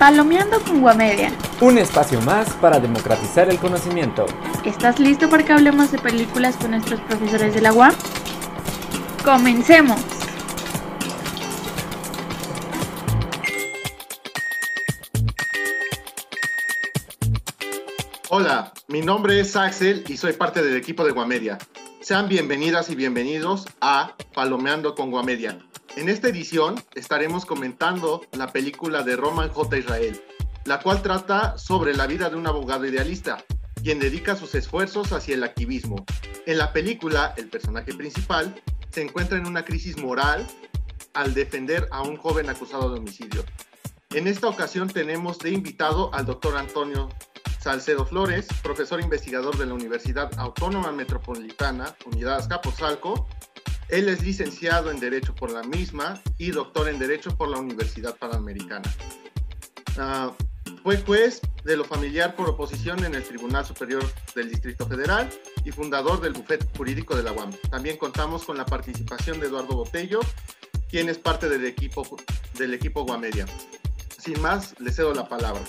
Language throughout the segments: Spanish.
Palomeando con Guamedia. Un espacio más para democratizar el conocimiento. ¿Estás listo para que hablemos de películas con nuestros profesores de la UAM? ¡Comencemos! Hola, mi nombre es Axel y soy parte del equipo de Guamedia. Sean bienvenidas y bienvenidos a Palomeando con Guamedia. En esta edición estaremos comentando la película de Roman J. Israel, la cual trata sobre la vida de un abogado idealista, quien dedica sus esfuerzos hacia el activismo. En la película, el personaje principal se encuentra en una crisis moral al defender a un joven acusado de homicidio. En esta ocasión tenemos de invitado al doctor Antonio Salcedo Flores, profesor investigador de la Universidad Autónoma Metropolitana, Unidad Azcapotzalco. Él es licenciado en Derecho por la misma y doctor en Derecho por la Universidad Panamericana. Ah, fue juez de lo familiar por oposición en el Tribunal Superior del Distrito Federal y fundador del bufete jurídico de la UAM. También contamos con la participación de Eduardo Botello, quien es parte del equipo, del equipo Guamedia. Sin más, le cedo la palabra.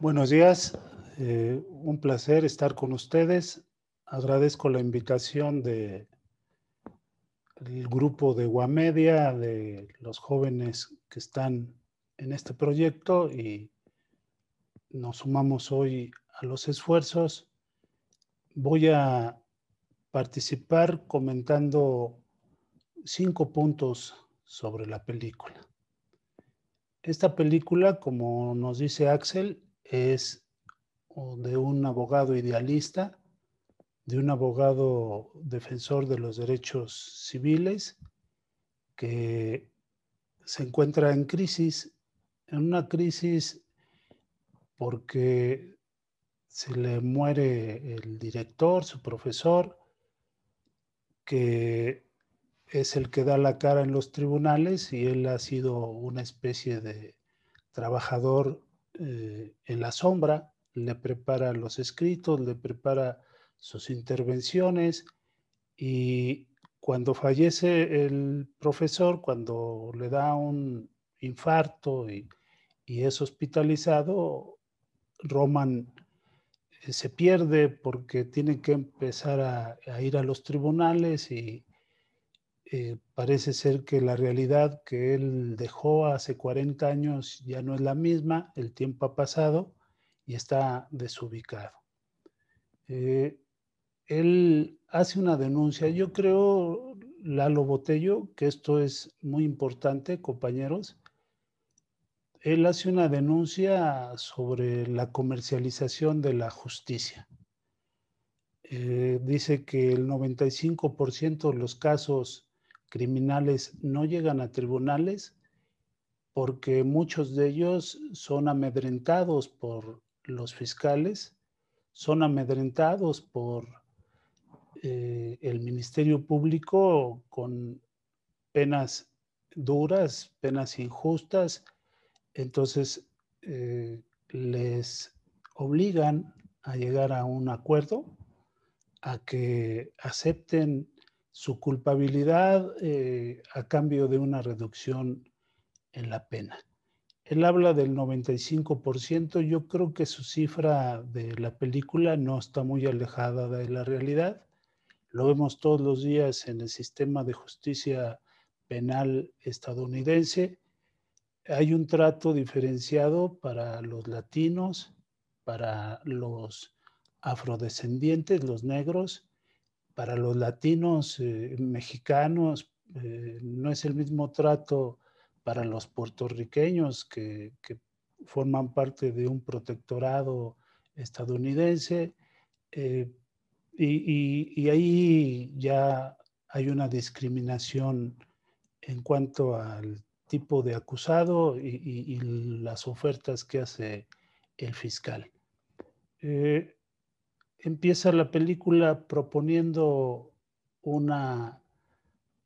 Buenos días, eh, un placer estar con ustedes. Agradezco la invitación de el grupo de Guamedia, de los jóvenes que están en este proyecto y nos sumamos hoy a los esfuerzos. Voy a participar comentando cinco puntos sobre la película. Esta película, como nos dice Axel, es de un abogado idealista, de un abogado defensor de los derechos civiles que se encuentra en crisis, en una crisis porque se le muere el director, su profesor, que es el que da la cara en los tribunales y él ha sido una especie de trabajador eh, en la sombra, le prepara los escritos, le prepara sus intervenciones y cuando fallece el profesor, cuando le da un infarto y, es hospitalizado, Roman eh, se pierde porque tiene que empezar a ir a los tribunales y, eh, parece ser que la realidad que él dejó hace 40 años ya no es la misma, el tiempo ha pasado y está desubicado. Eh, él hace una denuncia, yo creo, Lalo Botello, que esto es muy importante, compañeros. Él hace una denuncia sobre la comercialización de la justicia. Eh, dice que el 95% de los casos criminales no llegan a tribunales porque muchos de ellos son amedrentados por los fiscales, son amedrentados por eh, el Ministerio Público con penas duras, penas injustas, entonces eh, les obligan a llegar a un acuerdo, a que acepten su culpabilidad eh, a cambio de una reducción en la pena. Él habla del 95%, yo creo que su cifra de la película no está muy alejada de la realidad. Lo vemos todos los días en el sistema de justicia penal estadounidense. Hay un trato diferenciado para los latinos, para los afrodescendientes, los negros, para los latinos eh, mexicanos eh, no es el mismo trato para los puertorriqueños que, forman parte de un protectorado estadounidense. Eh, y, ahí ya hay una discriminación en cuanto al tipo de acusado y, las ofertas que hace el fiscal empieza la película proponiendo una,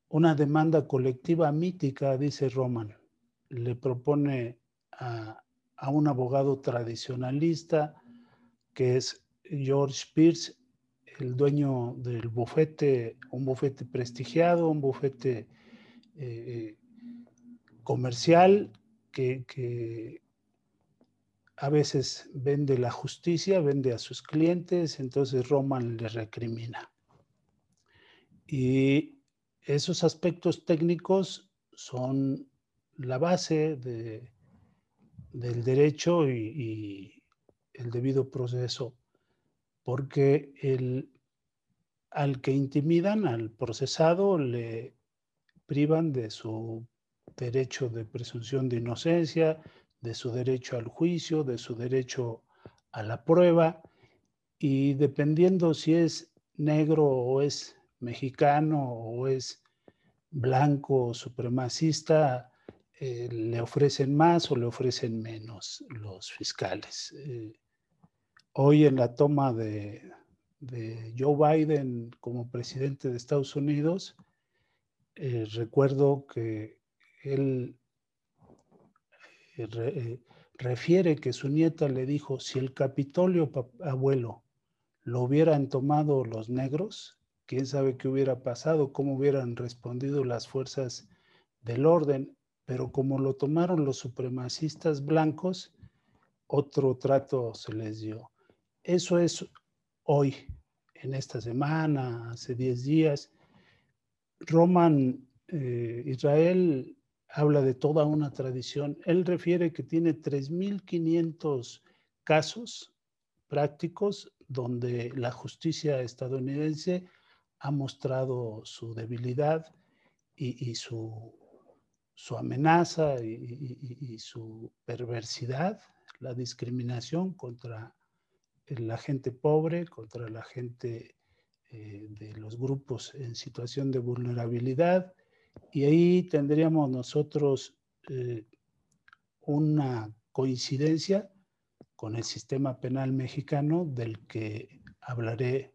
una demanda colectiva mítica, dice Roman. Le propone a, un abogado tradicionalista que es George Pierce, el dueño del bufete, un bufete prestigiado, un bufete eh, comercial que, a veces vende la justicia, vende a sus clientes, entonces Roman le recrimina. Y esos aspectos técnicos son la base del derecho y, el debido proceso, porque al que intimidan, al procesado, le privan de su derecho de presunción de inocencia, de su derecho al juicio, de su derecho a la prueba, y dependiendo si es negro o es mexicano o es blanco o supremacista, eh, le ofrecen más o le ofrecen menos los fiscales. Eh, hoy en la toma de, Joe Biden como presidente de Estados Unidos, eh, recuerdo que él refiere que su nieta le dijo, si el Capitolio, abuelo, lo hubieran tomado los negros, quién sabe qué hubiera pasado, cómo hubieran respondido las fuerzas del orden pero como lo tomaron los supremacistas blancos, otro trato se les dio. Eso es hoy, en esta semana, hace 10 días. Roman eh, Israel habla de toda una tradición. Él refiere que tiene 3.500 casos prácticos donde la justicia estadounidense ha mostrado su debilidad y su su amenaza y, su perversidad, la discriminación contra la gente pobre, contra la gente eh, de los grupos en situación de vulnerabilidad. Y ahí tendríamos nosotros eh, una coincidencia con el sistema penal mexicano del que hablaré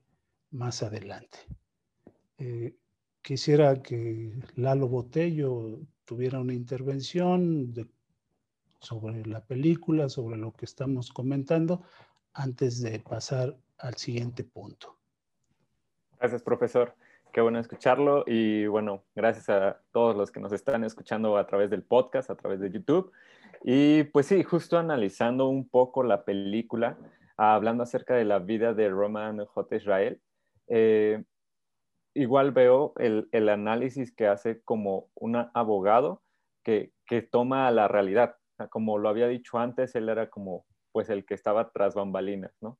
más adelante. Eh, quisiera que Lalo Botello tuviera una intervención sobre la película, sobre lo que estamos comentando, antes de pasar al siguiente punto. Gracias, profesor. Qué bueno escucharlo y bueno, gracias a todos los que nos están escuchando a través del podcast, a través de YouTube. Y pues sí, justo analizando un poco la película, hablando acerca de la vida de Roman J. Israel, eh, igual veo el, el, análisis que hace como un abogado que, que toma la realidad. como lo había dicho antes, él era como pues el que estaba tras bambalinas, ¿no?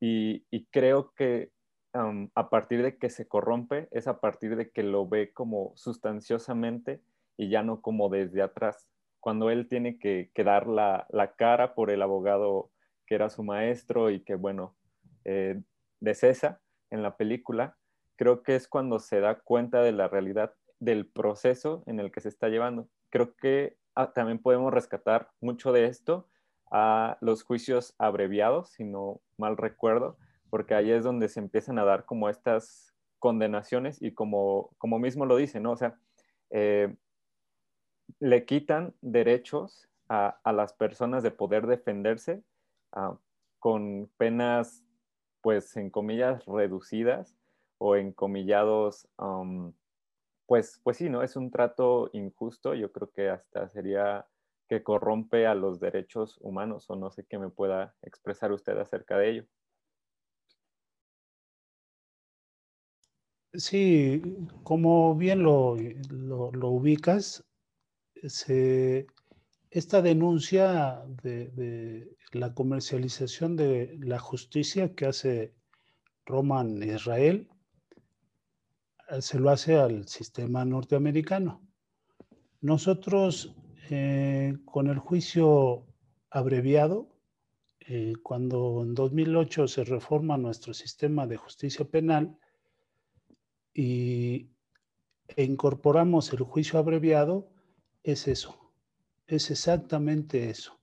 Y, creo que a partir de que se corrompe, es a partir de que lo ve como sustanciosamente y ya no como desde atrás. Cuando él tiene que, que dar la, cara por el abogado que era su maestro y que, bueno, eh, de César en la película, creo que es cuando se da cuenta de la realidad del proceso en el que se está llevando. Creo que ah, también podemos rescatar mucho de esto a los juicios abreviados, si no mal recuerdo, porque ahí es donde se empiezan a dar como estas condenaciones y como, como mismo lo dice, ¿no? O sea, eh, le quitan derechos a, las personas de poder defenderse ah, con penas, pues, en comillas, reducidas o encomillados, pues, pues sí, ¿no? Es un trato injusto, yo creo que hasta sería que corrompe a los derechos humanos o no sé qué me pueda expresar usted acerca de ello. Sí, como bien lo, ubicas, esta denuncia de, de, la comercialización de la justicia que hace Roman Israel se lo hace al sistema norteamericano. Nosotros, eh, con el juicio abreviado, eh, cuando en 2008 se reforma nuestro sistema de justicia penal y e incorporamos el juicio abreviado, es eso, es exactamente eso.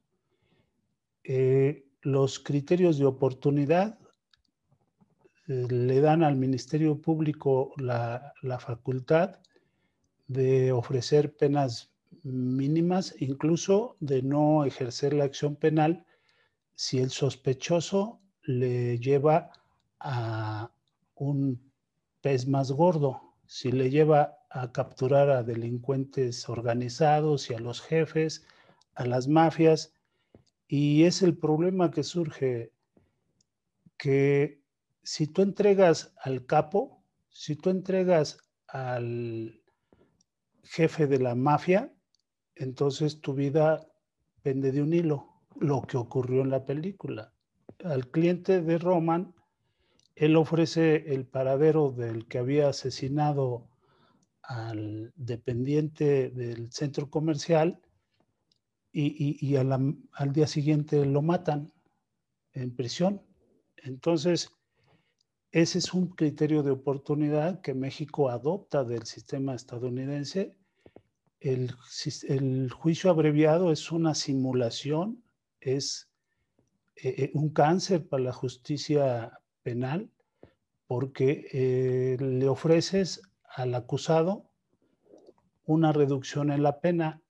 Eh, los criterios de oportunidad le dan al Ministerio Público la, facultad de ofrecer penas mínimas, incluso de no ejercer la acción penal si el sospechoso le lleva a un pez más gordo, si le lleva a capturar a delincuentes organizados y a los jefes, a las mafias. Y es el problema que surge que si tú entregas al capo, si tú entregas al jefe de la mafia, entonces tu vida pende de un hilo, lo que ocurrió en la película. Al cliente de Roman, él ofrece el paradero del que había asesinado al dependiente del centro comercial y, al día siguiente lo matan en prisión. Entonces, ese es un criterio de oportunidad que México adopta del sistema estadounidense. El, juicio abreviado es una simulación, es eh, eh, un cáncer para la justicia penal porque eh, le ofreces al acusado una reducción en la pena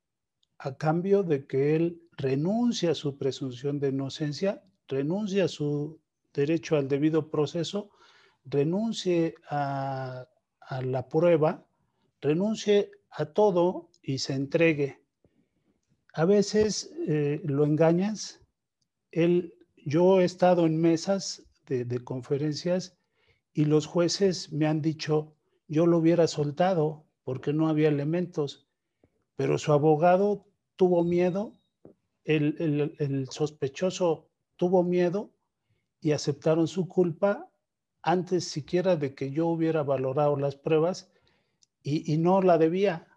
a cambio de que él renuncie a su presunción de inocencia, renuncie a su derecho al debido proceso, renuncie a, la prueba, renuncie a todo y se entregue. A veces eh, lo engañas. Él, yo he estado en mesas de, conferencias y los jueces me han dicho, yo lo hubiera soltado porque no había elementos, pero su abogado tuvo miedo, el, sospechoso tuvo miedo y aceptaron su culpa antes siquiera de que yo hubiera valorado las pruebas y, y, no la debía.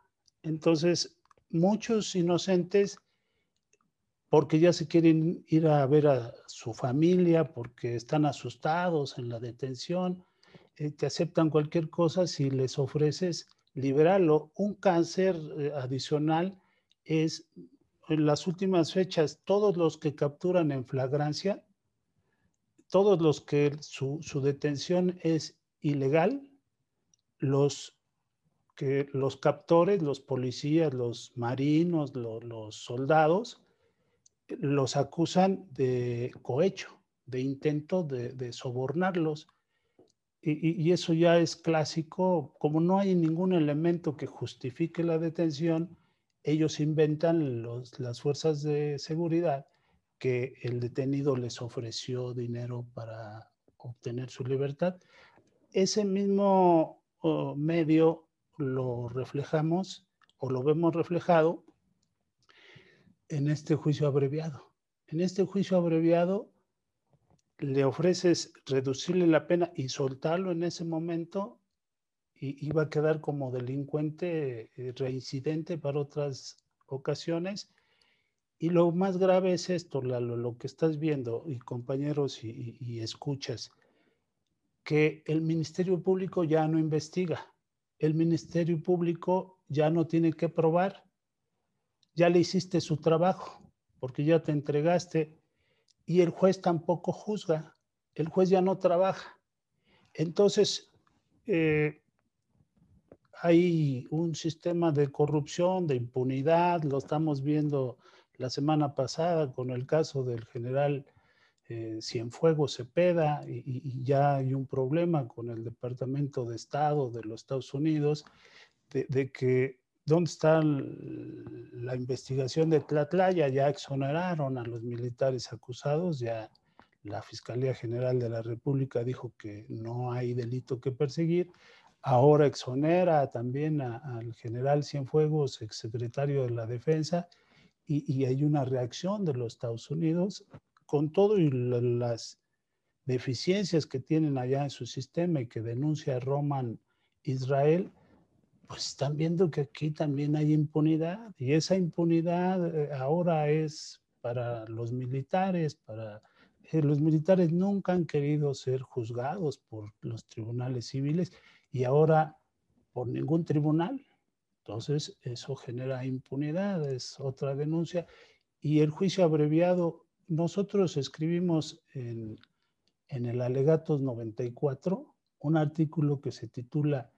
Entonces, muchos inocentes, porque ya se quieren ir a ver a su familia, porque están asustados en la detención, eh, te aceptan cualquier cosa si les ofreces liberarlo. Un cáncer eh, adicional es en las últimas fechas, todos los que capturan en flagrancia, todos los que su, detención es ilegal, los que los captores, los policías, los marinos, los soldados, los acusan de cohecho, de intento de sobornarlos y, eso ya es clásico, como no hay ningún elemento que justifique la detención, ellos inventan las fuerzas de seguridad que el detenido les ofreció dinero para obtener su libertad. Ese mismo medio lo reflejamos o lo vemos reflejado en este juicio abreviado. En este juicio abreviado le ofreces reducirle la pena y soltarlo en ese momento, y iba a quedar como delincuente eh, reincidente para otras ocasiones. Y lo más grave es esto, lo que estás viendo, y compañeros y, escuchas, que el Ministerio Público ya no investiga, el Ministerio Público ya no tiene que probar, ya le hiciste su trabajo, porque ya te entregaste y el juez tampoco juzga, el juez ya no trabaja. Entonces, eh, hay un sistema de corrupción, de impunidad, lo estamos viendo la semana pasada con el caso del general eh, Cienfuegos Cepeda y, y, ya hay un problema con el Departamento de Estado de los Estados Unidos de, que ¿Dónde está la investigación de Tlatlaya? Ya exoneraron a los militares acusados, ya la Fiscalía General de la República dijo que no hay delito que perseguir. Ahora exonera también al general Cienfuegos, exsecretario de la Defensa, y, hay una reacción de los Estados Unidos con todo y las deficiencias que tienen allá en su sistema y que denuncia Roman Israel pues están viendo que aquí también hay impunidad y esa impunidad eh, ahora es para los militares, para eh, los militares nunca han querido ser juzgados por los tribunales civiles y ahora por ningún tribunal. Entonces eso genera impunidad, es otra denuncia. Y el juicio abreviado, nosotros escribimos en, el alegatos 94 un artículo que se titula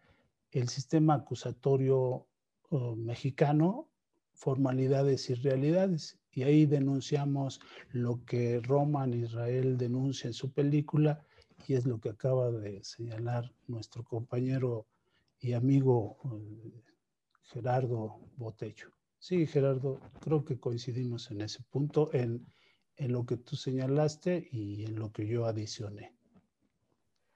el sistema acusatorio oh, mexicano, formalidades y realidades. Y ahí denunciamos lo que Roman Israel denuncia en su película y es lo que acaba de señalar nuestro compañero y amigo eh, Gerardo Botello. Sí, Gerardo, creo que coincidimos en ese punto, en, en lo que tú señalaste y en lo que yo adicioné.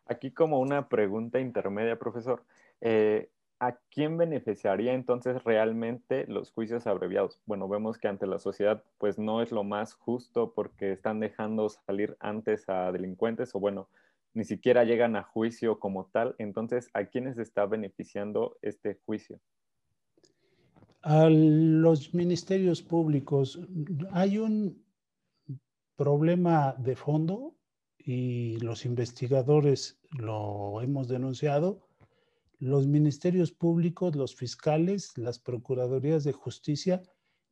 Aquí como una pregunta intermedia, profesor. Eh, ¿A quién beneficiaría entonces realmente los juicios abreviados? Bueno, vemos que ante la sociedad pues no es lo más justo porque están dejando salir antes a delincuentes o bueno, ni siquiera llegan a juicio como tal. Entonces, ¿a quiénes está beneficiando este juicio? A los ministerios públicos. Hay un problema de fondo y los investigadores lo hemos denunciado los ministerios públicos, los fiscales, las procuradurías de justicia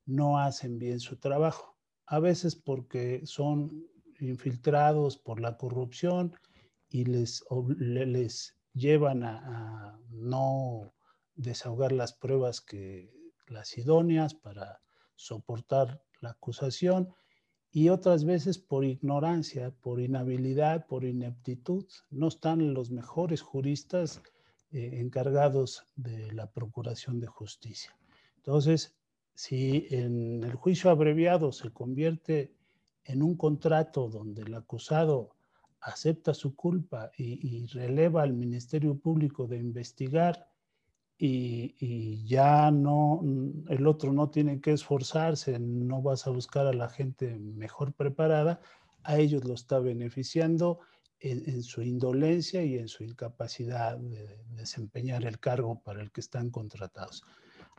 no hacen bien su trabajo. A veces porque son infiltrados por la corrupción y les, les llevan a, no desahogar las pruebas que las idóneas para soportar la acusación y otras veces por ignorancia, por inhabilidad, por ineptitud. No están los mejores juristas eh, encargados de la Procuración de Justicia. Entonces, si en el juicio abreviado se convierte en un contrato donde el acusado acepta su culpa y, releva al Ministerio Público de investigar y, ya no, el otro no tiene que esforzarse, no vas a buscar a la gente mejor preparada, a ellos lo está beneficiando en, su indolencia y en su incapacidad de desempeñar el cargo para el que están contratados.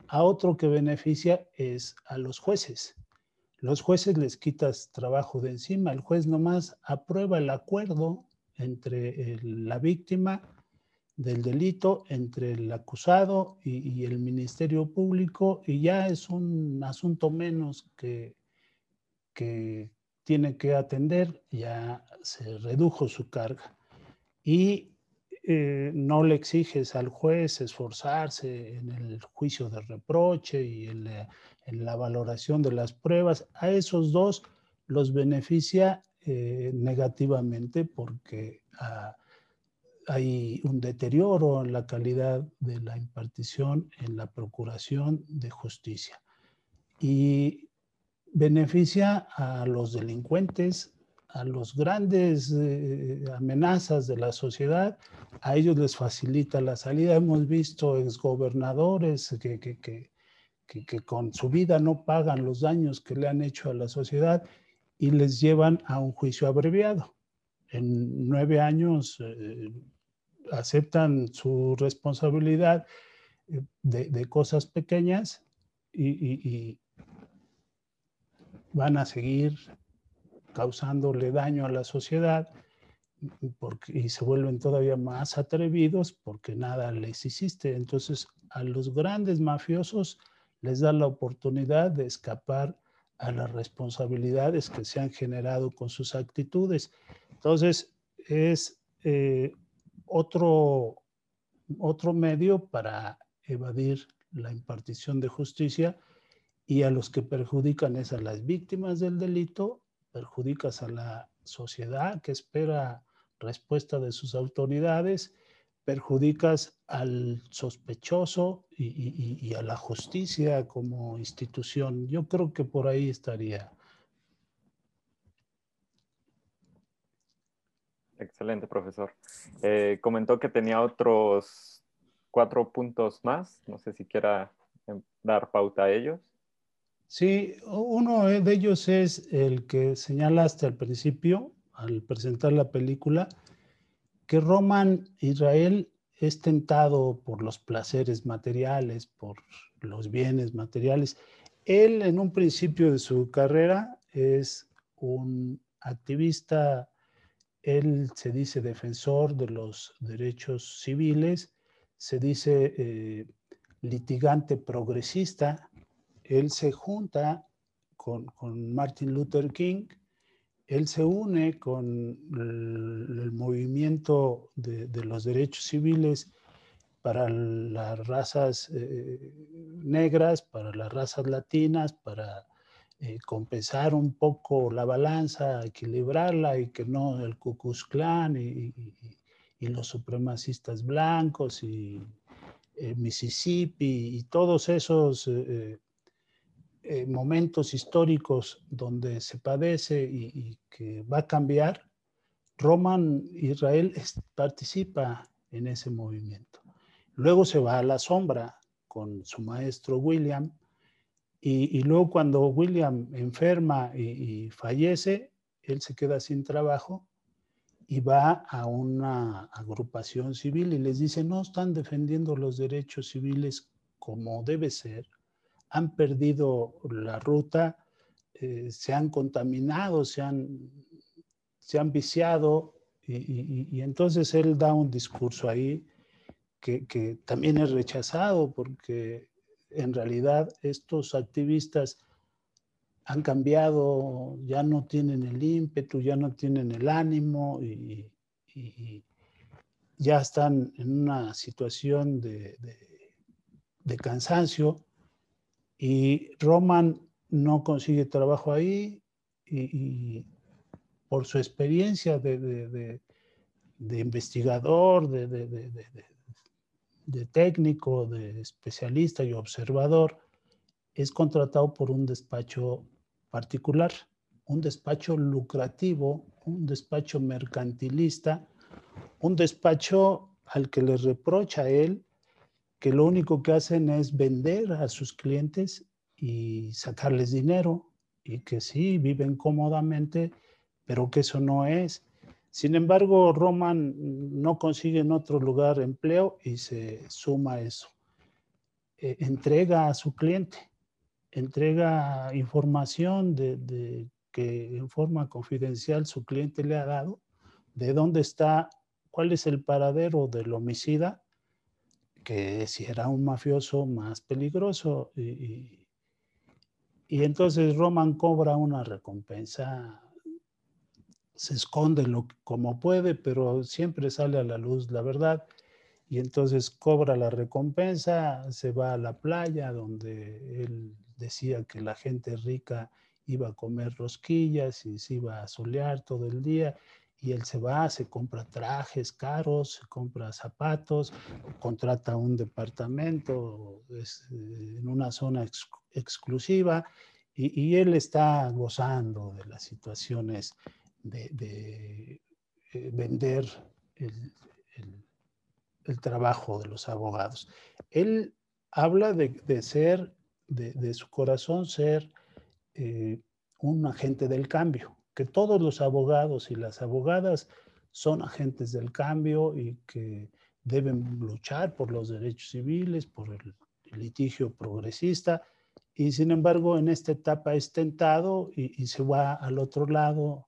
A otro que beneficia es a los jueces. Los jueces les quitas trabajo de encima. El juez nomás aprueba el acuerdo entre la víctima del delito, entre el acusado y, el Ministerio Público, y ya es un asunto menos que, que, tiene que atender, ya se redujo su carga. Y eh, no le exiges al juez esforzarse en el juicio de reproche y en la, valoración de las pruebas. A esos dos los beneficia eh, negativamente porque ah, hay un deterioro en la calidad de la impartición en la procuración de justicia. Y beneficia a los delincuentes, a los grandes eh, amenazas de la sociedad, a ellos les facilita la salida. Hemos visto exgobernadores que, que, que, que, con su vida no pagan los daños que le han hecho a la sociedad y les llevan a un juicio abreviado. En nueve años eh, aceptan su responsabilidad eh, de, de cosas pequeñas y, y van a seguir causándole daño a la sociedad porque, y se vuelven todavía más atrevidos porque nada les hiciste. Entonces, a los grandes mafiosos les da la oportunidad de escapar a las responsabilidades que se han generado con sus actitudes. Entonces, es eh, otro, otro medio para evadir la impartición de justicia y a los que perjudican es a las víctimas del delito, perjudicas a la sociedad que espera respuesta de sus autoridades, perjudicas al sospechoso y, a la justicia como institución. Yo creo que por ahí estaría. Excelente, profesor. Eh, comentó que tenía otros cuatro puntos más. No sé si quiera em, dar pauta a ellos. Sí, uno de ellos es el que señalaste al principio, al presentar la película, que Roman Israel es tentado por los placeres materiales, por los bienes materiales. Él en un principio de su carrera es un activista, él se dice defensor de los derechos civiles, se dice eh, litigante progresista, él se junta con, Martin Luther King, él se une con el, movimiento de, los derechos civiles para las razas eh, negras, para las razas latinas, para eh, compensar un poco la balanza, equilibrarla y que no el Ku Klux Klan y, los supremacistas blancos y eh, Mississippi y todos esos eh, momentos históricos donde se padece y, que va a cambiar, Roman Israel participa en ese movimiento. Luego se va a la sombra con su maestro William y, luego cuando William enferma y, fallece, él se queda sin trabajo y va a una agrupación civil y les dice, no están defendiendo los derechos civiles como debe ser, han perdido la ruta, eh, se han contaminado, se han, se han viciado y, entonces él da un discurso ahí que, que también es rechazado porque en realidad estos activistas han cambiado, ya no tienen el ímpetu, ya no tienen el ánimo y, ya están en una situación de, cansancio. Y Roman no consigue trabajo ahí y, por su experiencia de, investigador, de técnico, de especialista y observador, es contratado por un despacho particular, un despacho lucrativo, un despacho mercantilista, un despacho al que le reprocha a él que lo único que hacen es vender a sus clientes y sacarles dinero y que sí, viven cómodamente, pero que eso no es. Sin embargo, Roman no consigue en otro lugar empleo y se suma a eso. Eh, entrega a su cliente entrega información de, que en forma confidencial su cliente le ha dado, de dónde está, cuál es el paradero del homicida, que si era un mafioso más peligroso. Y, entonces Roman cobra una recompensa, se esconde lo, como puede, pero siempre sale a la luz la verdad. Y entonces cobra la recompensa, se va a la playa donde él decía que la gente rica iba a comer rosquillas y se iba a solear todo el día y él se va, se compra trajes caros, se compra zapatos, contrata un departamento en una zona exclusiva y, él está gozando de las situaciones de, eh, vender el, trabajo de los abogados. Él habla de, ser de, su corazón ser eh, un agente del cambio, que todos los abogados y las abogadas son agentes del cambio y que deben luchar por los derechos civiles, por el, litigio progresista, y sin embargo en esta etapa es tentado y, se va al otro lado.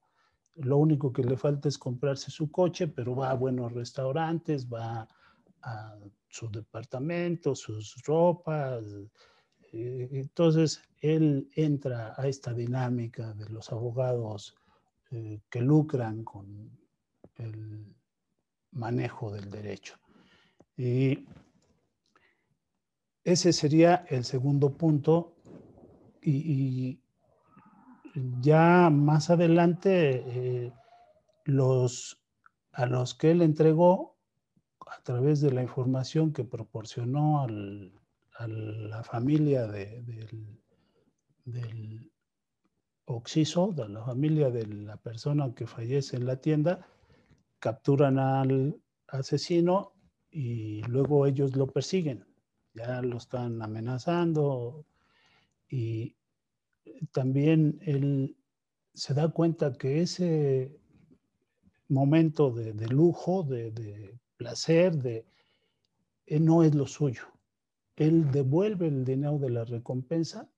Lo único que le falta es comprarse su coche, pero va a buenos restaurantes, va a su departamento, sus ropas, eh, entonces, él entra a esta dinámica de los abogados eh, que lucran con el manejo del derecho. Y ese sería el segundo punto. Y, ya más adelante, eh, los, a los que él entregó, a través de la información que proporcionó a la familia de, del, del oxiso, de la familia de la persona que fallece en la tienda, capturan al asesino y luego ellos lo persiguen. Ya lo están amenazando y también él se da cuenta que ese momento de, lujo, de, de, placer, de, no es lo suyo él devuelve el dinero de la recompensa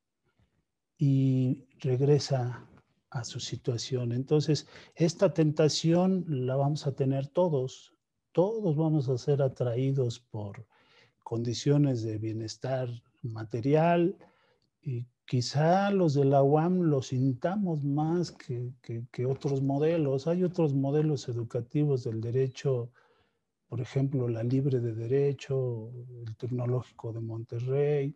y regresa a su situación. Entonces, esta tentación la vamos a tener todos. Todos vamos a ser atraídos por condiciones de bienestar material y quizá los de la UAM los sintamos más que, que otros modelos. Hay otros modelos educativos del derecho por ejemplo, la Libre de Derecho, el Tecnológico de Monterrey,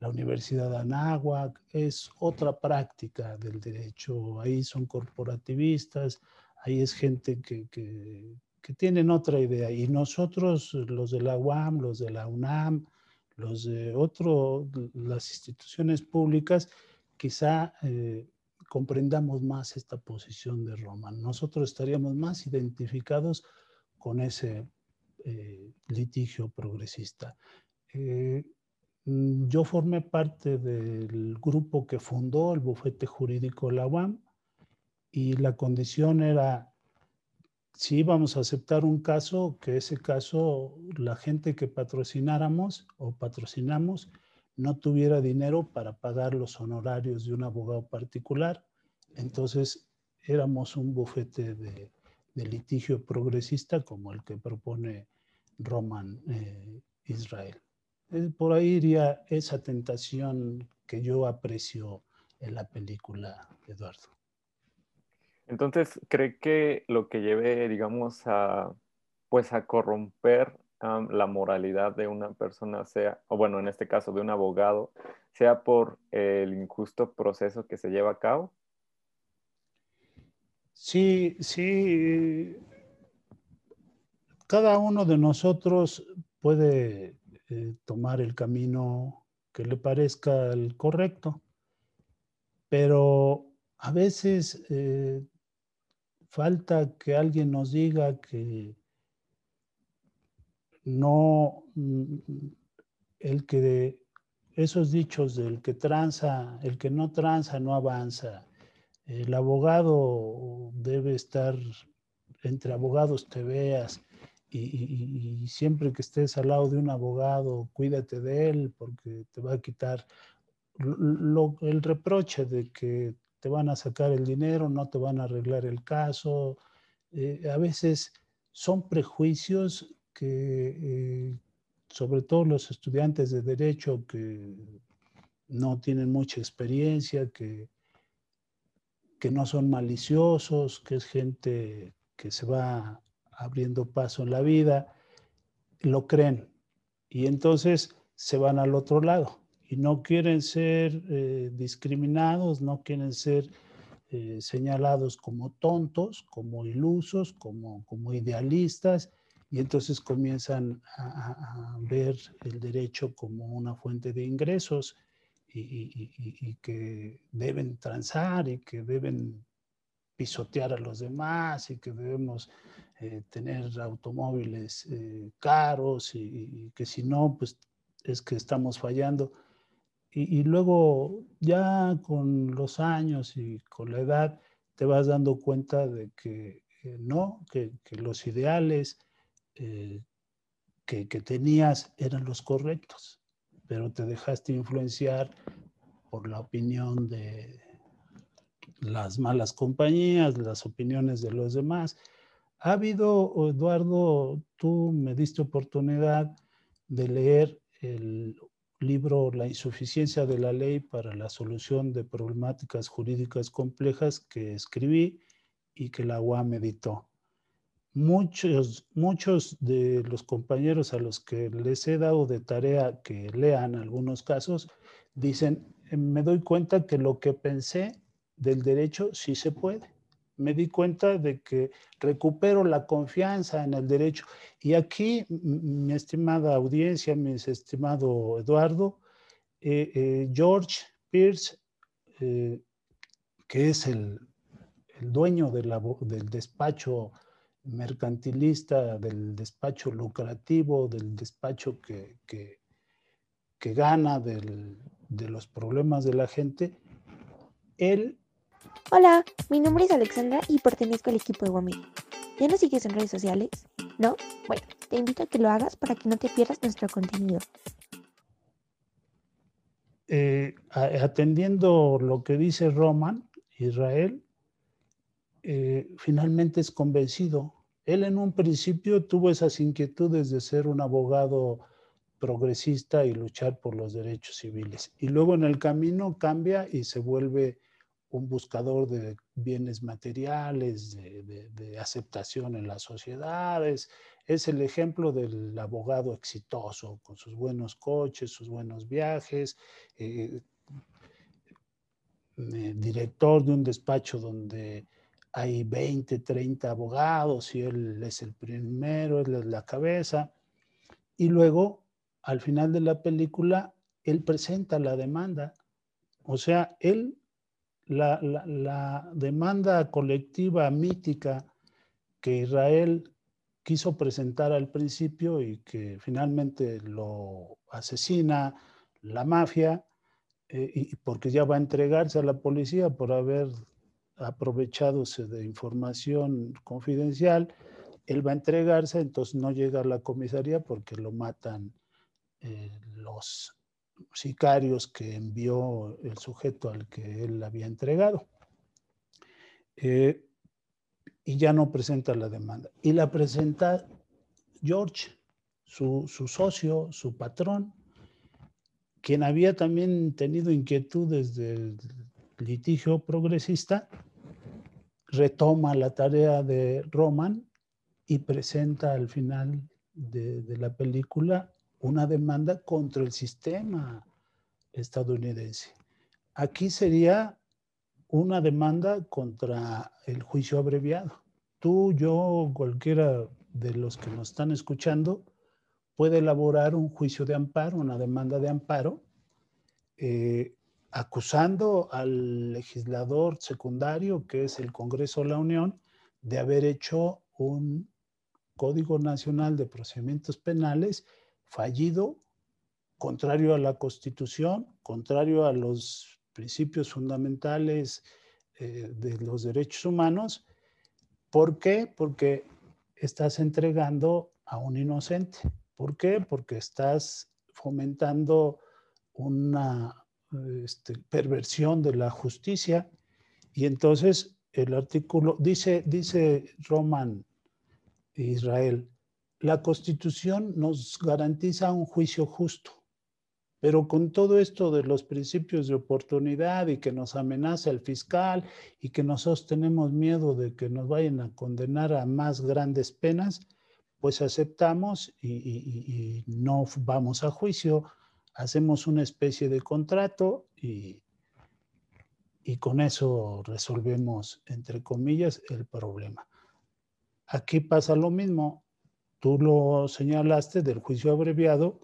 la Universidad de Anáhuac, es otra práctica del derecho. Ahí son corporativistas, ahí es gente que, que, tienen otra idea. Y nosotros, los de la UAM, los de la UNAM, los de otro, las instituciones públicas, quizá eh, comprendamos más esta posición de Roman. Nosotros estaríamos más identificados con ese eh, litigio progresista. Eh, mm, yo formé parte del grupo que fundó el bufete jurídico La UAM y la condición era si íbamos a aceptar un caso, que ese caso la gente que patrocináramos o patrocinamos no tuviera dinero para pagar los honorarios de un abogado particular. Entonces éramos un bufete de, litigio progresista como el que propone Roman eh, Israel. Eh, por ahí iría esa tentación que yo aprecio en la película, Eduardo. Entonces, ¿cree que lo que lleve, digamos, a, pues a corromper la moralidad de una persona sea, o bueno, en este caso de un abogado, sea por el injusto proceso que se lleva a cabo? Sí, sí. Cada uno de nosotros puede eh, tomar el camino que le parezca el correcto, pero a veces eh, falta que alguien nos diga que no, mm, el que esos dichos del que tranza, el que no tranza no avanza. El abogado debe estar, entre abogados te veas y, siempre que estés al lado de un abogado, cuídate de él porque te va a quitar el reproche de que te van a sacar el dinero, no te van a arreglar el caso. Eh, a veces son prejuicios que, eh, sobre todo los estudiantes de derecho que no tienen mucha experiencia, que, que no son maliciosos, que es gente que se va abriendo paso en la vida, lo creen. Y entonces se van al otro lado y no quieren ser eh, discriminados, no quieren ser eh, señalados como tontos, como ilusos, como, como idealistas, y entonces comienzan a, ver el derecho como una fuente de ingresos y, que deben transar y que deben pisotear a los demás y que debemos eh, tener automóviles caros y, que si no, pues es que estamos fallando. Y, luego ya con los años y con la edad te vas dando cuenta de que eh, no, que, los ideales eh, que, tenías eran los correctos, pero te dejaste influenciar por la opinión de las malas compañías, las opiniones de los demás. Ha habido, Eduardo, tú me diste oportunidad de leer el libro La insuficiencia de la ley para la solución de problemáticas jurídicas complejas que escribí y que la UAM editó. Muchos, muchos de los compañeros a los que les he dado de tarea que lean algunos casos dicen, me doy cuenta que lo que pensé del derecho sí se puede me di cuenta de que recupero la confianza en el derecho. Y aquí, mi estimada audiencia, mi estimado Eduardo, eh, eh, George Pierce, eh, que es el, dueño del despacho mercantilista, del despacho lucrativo, del despacho que, que, gana de los problemas de la gente, él Hola, mi nombre es Alexandra y pertenezco al equipo de Wami. ¿Ya nos sigues en redes sociales? ¿No? Bueno, te invito a que lo hagas para que no te pierdas nuestro contenido. Eh, atendiendo lo que dice Roman, Israel, eh, finalmente es convencido. Él en un principio tuvo esas inquietudes de ser un abogado progresista y luchar por los derechos civiles. Y luego en el camino cambia y se vuelve un buscador de bienes materiales, de, aceptación en las sociedades. Es el ejemplo del abogado exitoso, con sus buenos coches, sus buenos viajes, eh, eh, director de un despacho donde hay 20, 30 abogados y él es el primero, él es la cabeza. Y luego, al final de la película, él presenta la demanda O sea, él, la, la demanda colectiva mítica que Israel quiso presentar al principio y que finalmente lo asesina la mafia, eh, y porque ya va a entregarse a la policía por haber aprovechadose de información confidencial, él va a entregarse, entonces no llega a la comisaría porque lo matan eh, los sicarios que envió el sujeto al que él había entregado. Eh, y ya no presenta la demanda. Y la presenta George, su, socio, su patrón, quien había también tenido inquietudes del litigio progresista, retoma la tarea de Roman y presenta al final de, de, la película una demanda contra el sistema estadounidense. Aquí sería una demanda contra el juicio abreviado. Tú, yo, cualquiera de los que nos están escuchando puede elaborar un juicio de amparo, una demanda de amparo, eh, acusando al legislador secundario, que es el Congreso de la Unión, de haber hecho un Código Nacional de Procedimientos Penales fallido, contrario a la Constitución, contrario a los principios fundamentales eh, de los derechos humanos. ¿Por qué? Porque estás entregando a un inocente. ¿Por qué? Porque estás fomentando una este, perversión de la justicia. Y entonces el artículo, dice, dice Roman Israel, la constitución nos garantiza un juicio justo. Pero con todo esto de los principios de oportunidad y que nos amenaza el fiscal y que nosotros tenemos miedo de que nos vayan a condenar a más grandes penas, pues aceptamos y, no vamos a juicio, hacemos una especie de contrato y, con eso resolvemos, entre comillas, el problema. Aquí pasa lo mismo. Tú lo señalaste del juicio abreviado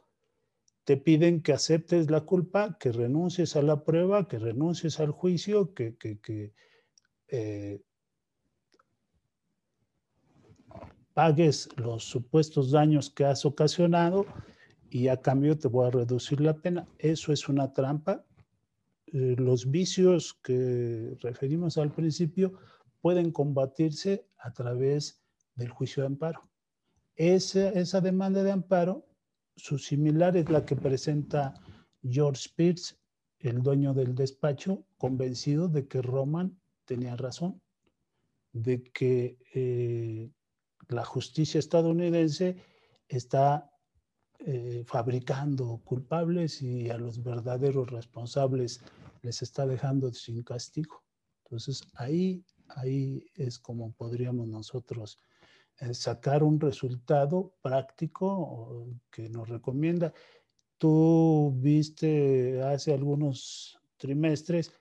te piden que aceptes la culpa, que renuncies a la prueba, que renuncies al juicio, que, eh, pagues los supuestos daños que has ocasionado y a cambio te voy a reducir la pena. Eso es una trampa. Eh, los vicios que referimos al principio pueden combatirse a través del juicio de amparo. Esa demanda de amparo su similar es la que presenta George Spears, el dueño del despacho, convencido de que Roman tenía razón, de que eh, la justicia estadounidense está eh, fabricando culpables y a los verdaderos responsables les está dejando sin castigo. Entonces ahí, ahí es como podríamos nosotros sacar un resultado práctico que nos recomienda. Tú viste hace algunos trimestres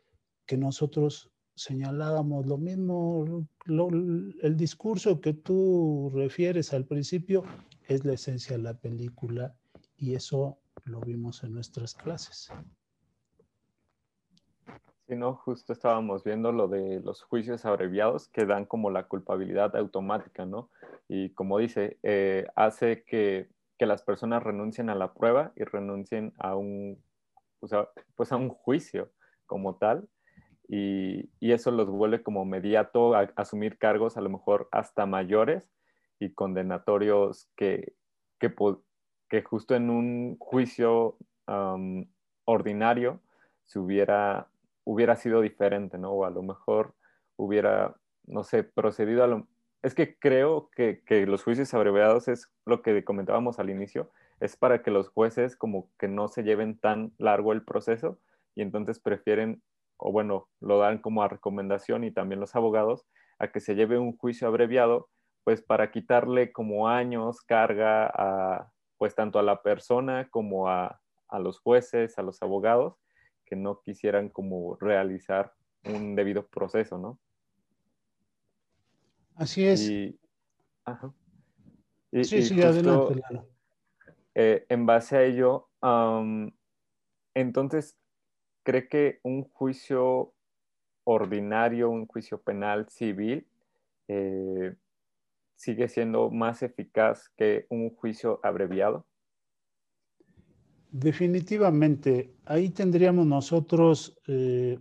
que nosotros señalábamos lo mismo, el discurso que tú refieres al principio es la esencia de la película y eso lo vimos en nuestras clases. Sí, no, justo estábamos viendo lo de los juicios abreviados que dan como la culpabilidad automática, ¿no? y como dice, eh, hace que, las personas renuncien a la prueba y renuncien a un, pues a un juicio como tal. Y, eso los vuelve como mediato a, asumir cargos a lo mejor hasta mayores y condenatorios que, que, justo en un juicio ordinario se hubiera, hubiera sido diferente, ¿no? O a lo mejor hubiera, no sé, procedido a lo, es que creo que, los juicios abreviados es lo que comentábamos al inicio, es para que los jueces como que no se lleven tan largo el proceso y entonces prefieren, o bueno, lo dan como a recomendación y también los abogados, a que se lleve un juicio abreviado, pues para quitarle como años, carga a, pues tanto a la persona como a, a los jueces, a los abogados, que no quisieran como realizar un debido proceso, ¿no? Así es. sí, sí, adelante. Eh, en base a ello, entonces, cree que un juicio ordinario, un juicio penal civil, eh, sigue siendo más eficaz que un juicio abreviado? Definitivamente, ahí tendríamos nosotros eh,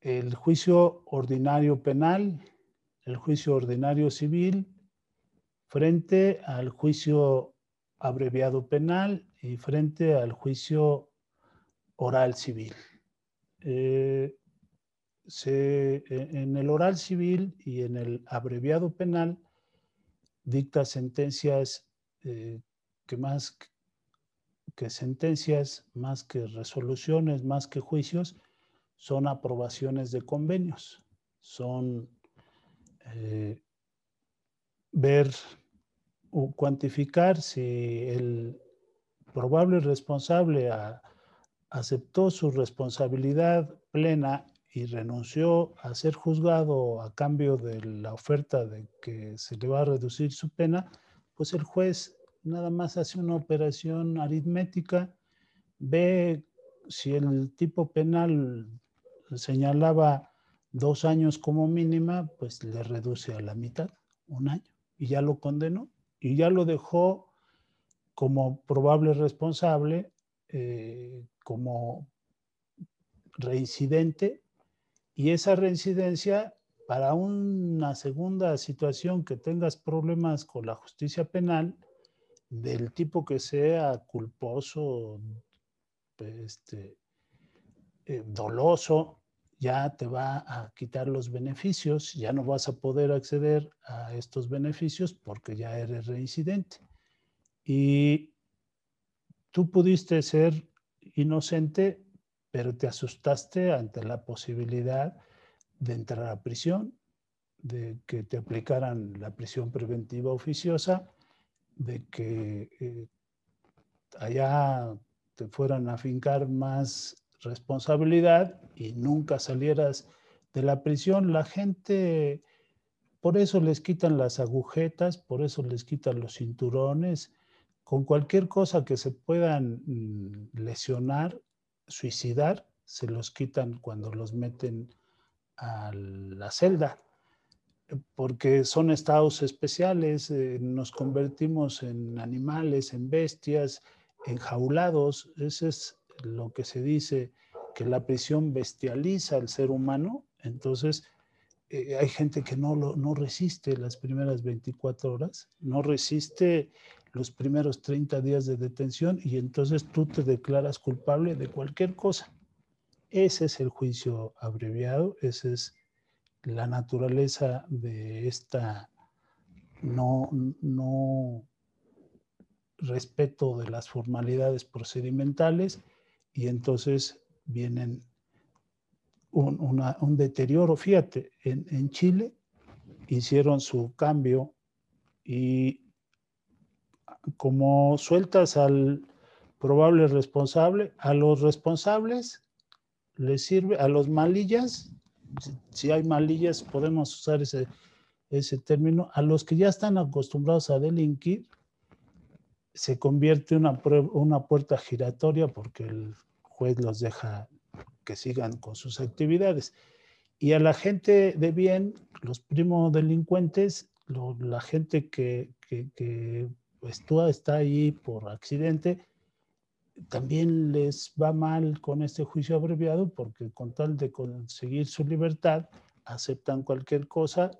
el juicio ordinario penal, el juicio ordinario civil, frente al juicio abreviado penal y frente al juicio oral civil. Eh, se, en el oral civil y en el abreviado penal dicta sentencias eh, que más que sentencias, más que resoluciones, más que juicios, son aprobaciones de convenios, son eh, ver o cuantificar si el probable responsable aceptó su responsabilidad plena y renunció a ser juzgado a cambio de la oferta de que se le va a reducir su pena, pues el juez nada más hace una operación aritmética, ve si el tipo penal señalaba dos años como mínima, pues le reduce a la mitad, un año, y ya lo condenó, y ya lo dejó como probable responsable, eh, como reincidente, y esa reincidencia para una segunda situación que tengas problemas con la justicia penal, del tipo que sea culposo, este, eh, doloso, ya te va a quitar los beneficios, ya no vas a poder acceder a estos beneficios porque ya eres reincidente. Y tú pudiste ser inocente, pero te asustaste ante la posibilidad de entrar a prisión, de que te aplicaran la prisión preventiva oficiosa de que eh, allá te fueran a fincar más responsabilidad y nunca salieras de la prisión, la gente, por eso les quitan las agujetas, por eso les quitan los cinturones, con cualquier cosa que se puedan mm, lesionar, suicidar, se los quitan cuando los meten a la celda porque son estados especiales, eh, nos convertimos en animales, en bestias, enjaulados. Eso es lo que se dice, que la prisión bestializa al ser humano. Entonces, eh, hay gente que no, no resiste las primeras 24 horas, no resiste los primeros 30 días de detención y entonces tú te declaras culpable de cualquier cosa. Ese es el juicio abreviado, ese es la naturaleza de esta no, no respeto de las formalidades procedimentales y entonces vienen un, deterioro. Fíjate, en, en, Chile hicieron su cambio y como sueltas al probable responsable, a los responsables les sirve, a los malillas si hay malillas, podemos usar ese, ese término, a los que ya están acostumbrados a delinquir, se convierte una, una puerta giratoria porque el juez los deja que sigan con sus actividades. Y a la gente de bien, los primos delincuentes, la gente que, que, que pues, está ahí por accidente, también les va mal con este juicio abreviado porque con tal de conseguir su libertad aceptan cualquier cosa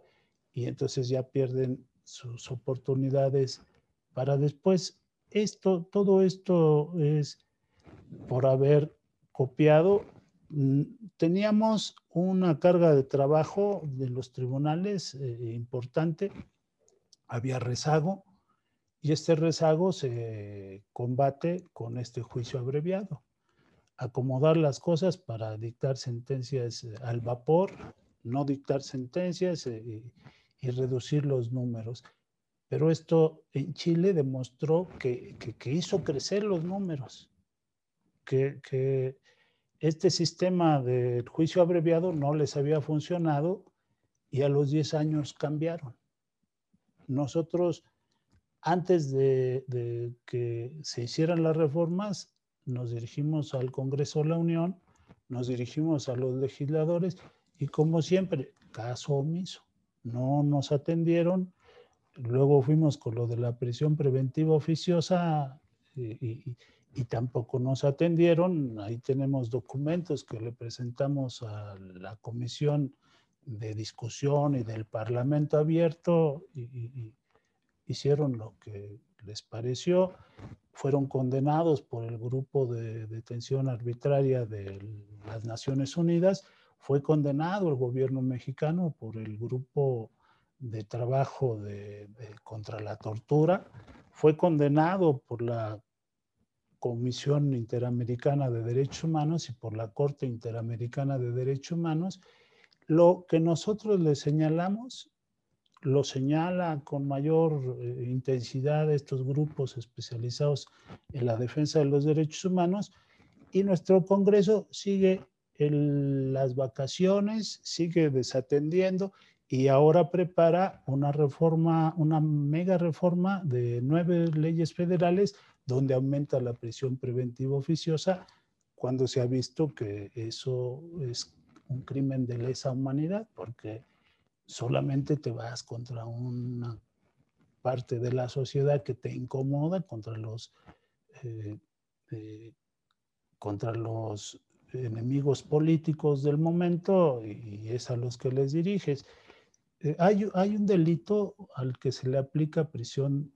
y entonces ya pierden sus oportunidades para después. Esto, todo esto es por haber copiado. Mm, teníamos una carga de trabajo de los tribunales eh, importante, había rezago, y este rezago se combate con este juicio abreviado. Acomodar las cosas para dictar sentencias eh, al vapor, no dictar sentencias eh, y, reducir los números. Pero esto en Chile demostró que, hizo crecer los números, que, que este sistema de juicio abreviado no les había funcionado y a los 10 años cambiaron. Nosotros antes de, que se hicieran las reformas, nos dirigimos al Congreso de la Unión, nos dirigimos a los legisladores y como siempre, caso omiso, no nos atendieron. Luego fuimos con lo de la prisión preventiva oficiosa y, y tampoco nos atendieron. Ahí tenemos documentos que le presentamos a la comisión de discusión y del Parlamento abierto y, hicieron lo que les pareció. Fueron condenados por el grupo de detención arbitraria de las Naciones Unidas. Fue condenado el gobierno mexicano por el grupo de trabajo de, contra la tortura. Fue condenado por la Comisión Interamericana de Derechos Humanos y por la Corte Interamericana de Derechos Humanos, lo que nosotros le señalamos lo señala con mayor eh, intensidad estos grupos especializados en la defensa de los derechos humanos y nuestro Congreso sigue en las vacaciones, sigue desatendiendo y ahora prepara una reforma, una mega reforma de nueve leyes federales donde aumenta la prisión preventiva oficiosa cuando se ha visto que eso es un crimen de lesa humanidad, porque solamente te vas contra una parte de la sociedad que te incomoda, contra los, eh, eh, contra los enemigos políticos del momento y es a los que les diriges. Eh, hay, hay, un delito al que se le aplica prisión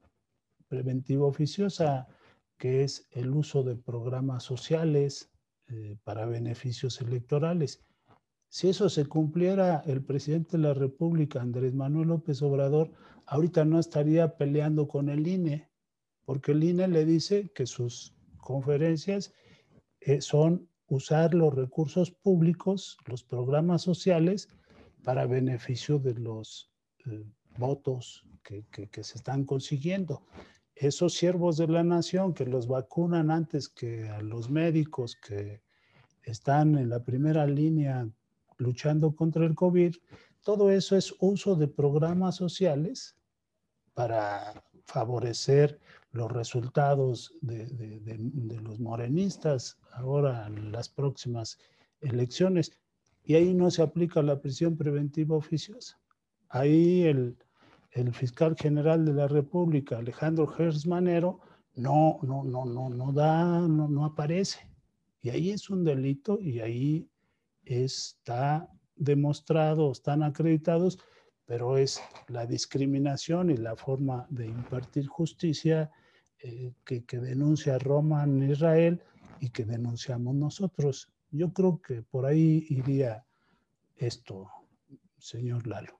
preventiva oficiosa que es el uso de programas sociales para beneficios electorales. Si eso se cumpliera, el presidente de la República, Andrés Manuel López Obrador, ahorita no estaría peleando con el INE, porque el INE le dice que sus conferencias eh, son usar los recursos públicos, los programas sociales, para beneficio de los eh, votos que, que, se están consiguiendo. Esos siervos de la nación que los vacunan antes que a los médicos que están en la primera línea luchando contra el COVID, todo eso es uso de programas sociales para favorecer los resultados de, los morenistas ahora en las próximas elecciones. Y ahí no se aplica la prisión preventiva oficiosa. Ahí el, el fiscal general de la República, Alejandro Gers Manero, no, no, no, no, no da, no, no aparece. Y ahí es un delito y ahí está demostrado, están acreditados, pero es la discriminación y la forma de impartir justicia eh, que, que denuncia Roma en Israel y que denunciamos nosotros. Yo creo que por ahí iría esto, señor Lalo.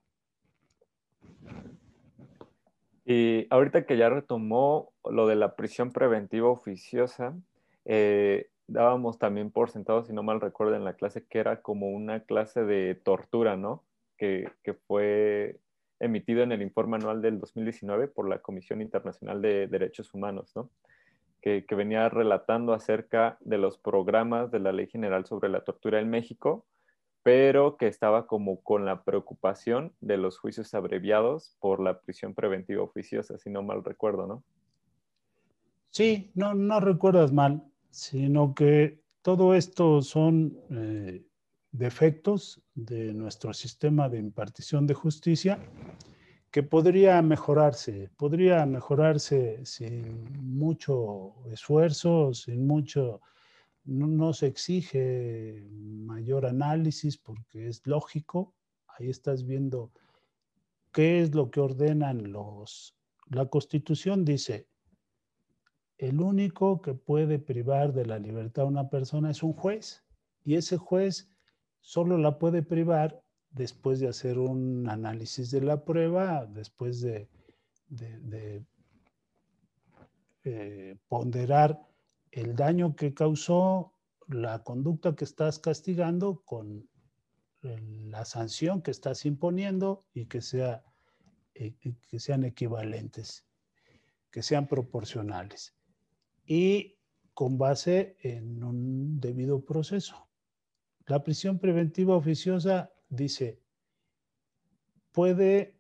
Y ahorita que ya retomó lo de la prisión preventiva oficiosa, eh, dábamos también por sentado, si no mal recuerdo, en la clase que era como una clase de tortura, ¿no? Que, que fue emitido en el informe anual del 2019 por la Comisión Internacional de Derechos Humanos, ¿no? Que, que, venía relatando acerca de los programas de la Ley General sobre la Tortura en México pero que estaba como con la preocupación de los juicios abreviados por la prisión preventiva oficiosa, si no mal recuerdo, ¿no? Sí, no, no recuerdas mal, sino que todo esto son eh, defectos de nuestro sistema de impartición de justicia que podría mejorarse, podría mejorarse sin mucho esfuerzo, sin mucho no, se exige mayor análisis porque es lógico. Ahí estás viendo qué es lo que ordenan los... La constitución dice, el único que puede privar de la libertad a una persona es un juez y ese juez solo la puede privar después de hacer un análisis de la prueba, después de, eh, ponderar el daño que causó la conducta que estás castigando con la sanción que estás imponiendo y que, sea, que sean equivalentes, que sean proporcionales. Y con base en un debido proceso. La prisión preventiva oficiosa dice, puede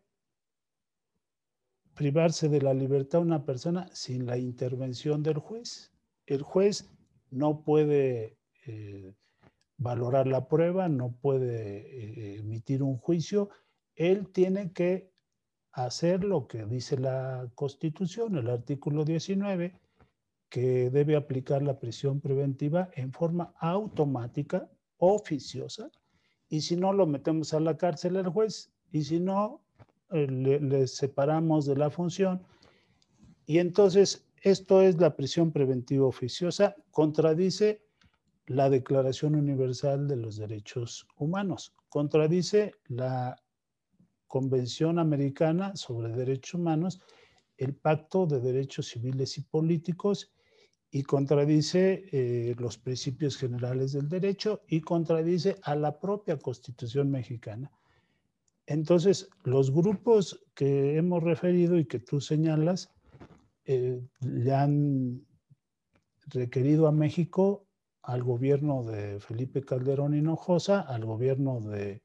privarse de la libertad una persona sin la intervención del juez el juez no puede eh, valorar la prueba, no puede eh, emitir un juicio, él tiene que hacer lo que dice la Constitución, el artículo 19, que debe aplicar la prisión preventiva en forma automática, oficiosa, y si no, lo metemos a la cárcel al juez, y si no, eh, le, separamos de la función. Y entonces, esto es la prisión preventiva oficiosa, contradice la Declaración Universal de los Derechos Humanos, contradice la Convención Americana sobre Derechos Humanos, el Pacto de Derechos Civiles y Políticos y contradice eh, los principios generales del derecho y contradice a la propia Constitución mexicana. Entonces, los grupos que hemos referido y que tú señalas eh, le han requerido a México, al gobierno de Felipe Calderón Hinojosa, al gobierno de